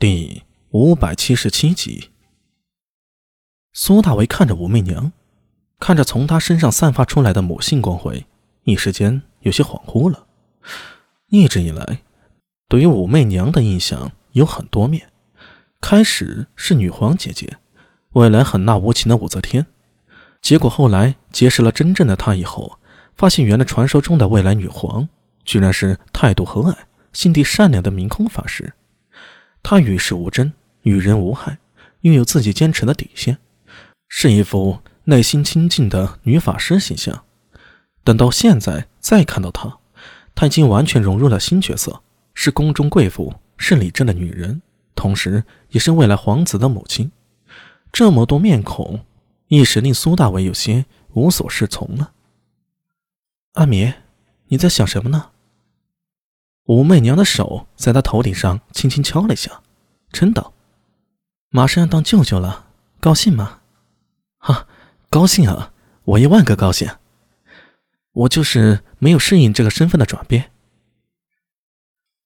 第五百七十七集，苏大为看着武媚娘，看着从她身上散发出来的母性光辉，一时间有些恍惚了。一直以来，对于武媚娘的印象有很多面。开始是女皇姐姐，未来狠辣无情的武则天。结果后来结识了真正的她以后，发现原来传说中的未来女皇，居然是态度和蔼、心地善良的明空法师。她与世无争，与人无害，拥有自己坚持的底线，是一副内心清净的女法师形象。等到现在再看到她，她已经完全融入了新角色，是宫中贵妇，是李正的女人，同时也是未来皇子的母亲。这么多面孔，一时令苏大伟有些无所适从了。阿米，你在想什么呢？武媚娘的手在他头顶上轻轻敲了一下，嗔道：“马上要当舅舅了，高兴吗？”“哈，高兴啊！我一万个高兴。我就是没有适应这个身份的转变。”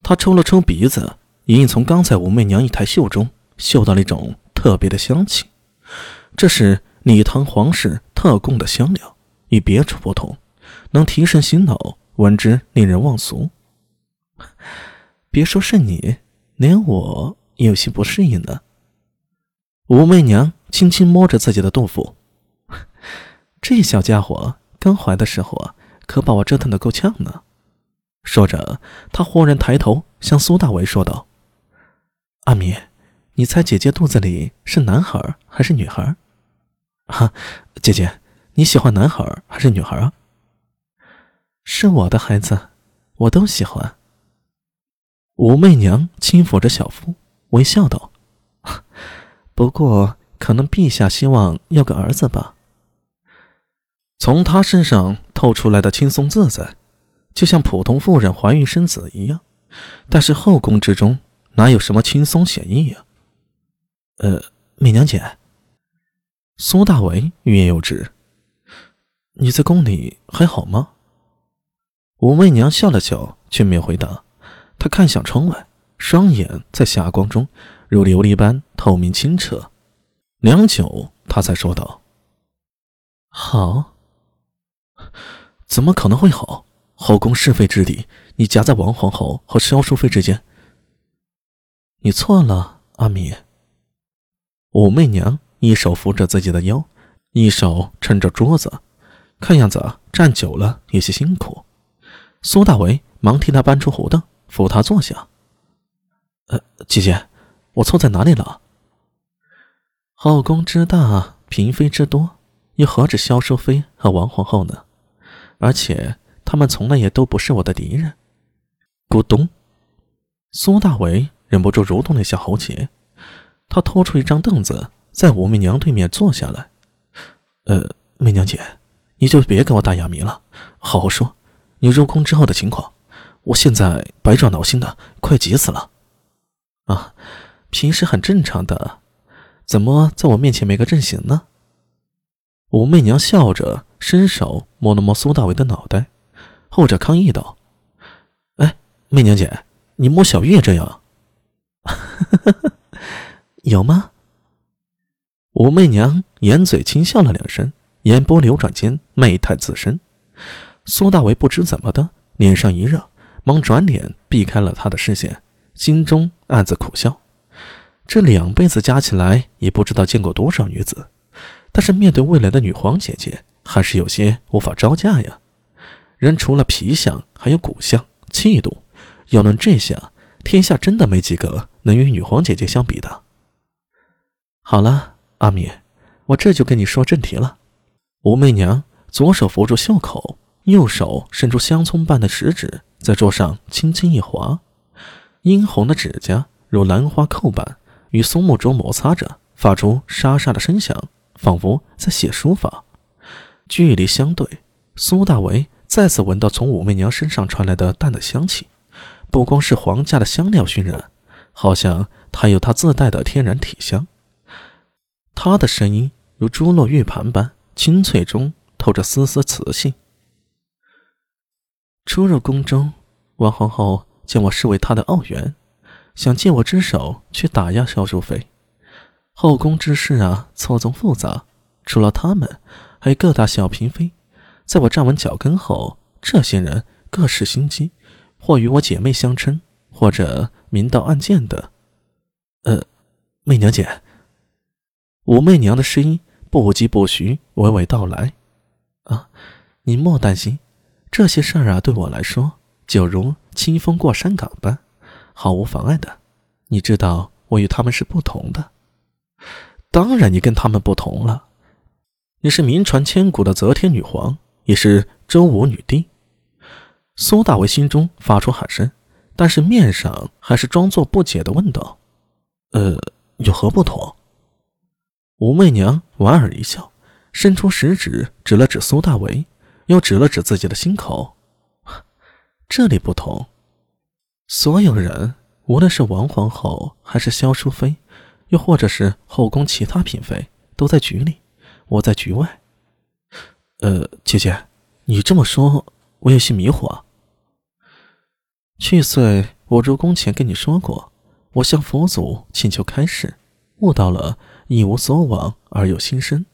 他抽了抽鼻子，隐隐从刚才武媚娘一抬袖中嗅到了一种特别的香气，这是礼堂皇室特供的香料，与别处不同，能提神醒脑，闻之令人忘俗。别说是你，连我也有些不适应呢。武媚娘轻轻摸着自己的肚腹，这小家伙刚怀的时候啊，可把我折腾的够呛呢。说着，她忽然抬头向苏大为说道：“阿米，你猜姐姐肚子里是男孩还是女孩？”“哈，姐姐，你喜欢男孩还是女孩啊？”“是我的孩子，我都喜欢。”武媚娘轻抚着小腹，微笑道：“不过，可能陛下希望要个儿子吧。”从她身上透出来的轻松自在，就像普通妇人怀孕生子一样。但是后宫之中哪有什么轻松写意呀？呃，媚娘姐，苏大为欲言又止：“你在宫里还好吗？”武媚娘笑了笑，却没有回答。他看向窗外，双眼在霞光中如琉璃般透明清澈。良久，他才说道：“好，怎么可能会好？后宫是非之地，你夹在王皇后和萧淑妃之间。你错了，阿米。”武媚娘一手扶着自己的腰，一手撑着桌子，看样子站久了有些辛苦。苏大为忙替她搬出胡凳。扶他坐下。呃，姐姐，我错在哪里了？后宫之大，嫔妃之多，又何止萧淑妃和王皇后呢？而且他们从来也都不是我的敌人。咕咚，苏大为忍不住蠕动了一下喉结，他拖出一张凳子，在武媚娘对面坐下来。呃，媚娘姐，你就别跟我打哑谜了，好好说，你入宫之后的情况。我现在百爪挠心的，快急死了！啊，平时很正常的，怎么在我面前没个阵型呢？武媚娘笑着，伸手摸了摸苏大为的脑袋，后者抗议道：“哎，媚娘姐，你摸小玉也这样？有吗？”武媚娘掩嘴轻笑了两声，眼波流转间，媚态自生。苏大为不知怎么的，脸上一热。忙转脸避开了他的视线，心中暗自苦笑。这两辈子加起来也不知道见过多少女子，但是面对未来的女皇姐姐，还是有些无法招架呀。人除了皮相，还有骨相、气度。要论这些，天下真的没几个能与女皇姐姐相比的。好了，阿米，我这就跟你说正题了。武媚娘左手扶住袖口，右手伸出香葱般的食指。在桌上轻轻一划，殷红的指甲如兰花扣般与松木桌摩擦着，发出沙沙的声响，仿佛在写书法。距离相对，苏大为再次闻到从武媚娘身上传来的淡的香气，不光是皇家的香料熏染，好像还有她自带的天然体香。她的声音如珠落玉盘般清脆中透着丝丝磁性。初入宫中，王皇后将我视为她的傲媛，想借我之手去打压萧淑妃。后宫之事啊，错综复杂，除了他们，还有各大小嫔妃。在我站稳脚跟后，这些人各施心机，或与我姐妹相称，或者明刀暗箭的。呃，媚娘姐。武媚娘的声音不疾不徐，娓娓道来：“啊，你莫担心，这些事儿啊，对我来说就如清风过山岗般，毫无妨碍的。你知道，我与他们是不同的。当然，你跟他们不同了。你是名传千古的则天女皇，也是周武女帝。”苏大为心中发出喊声，但是面上还是装作不解的问道：“呃，有何不同？”武媚娘莞尔一笑，伸出食指指了指苏大为，又指了指自己的心口。这里不同，所有人，无论是王皇后，还是萧淑妃，又或者是后宫其他嫔妃，都在局里，我在局外。呃，姐姐，你这么说，我有些迷惑。去岁我入宫前跟你说过，我向佛祖请求开示，悟到了。一无所往而有心生，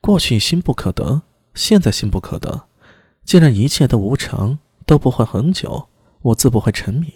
过去心不可得，现在心不可得。既然一切都无常，都不会很久，我自不会沉迷。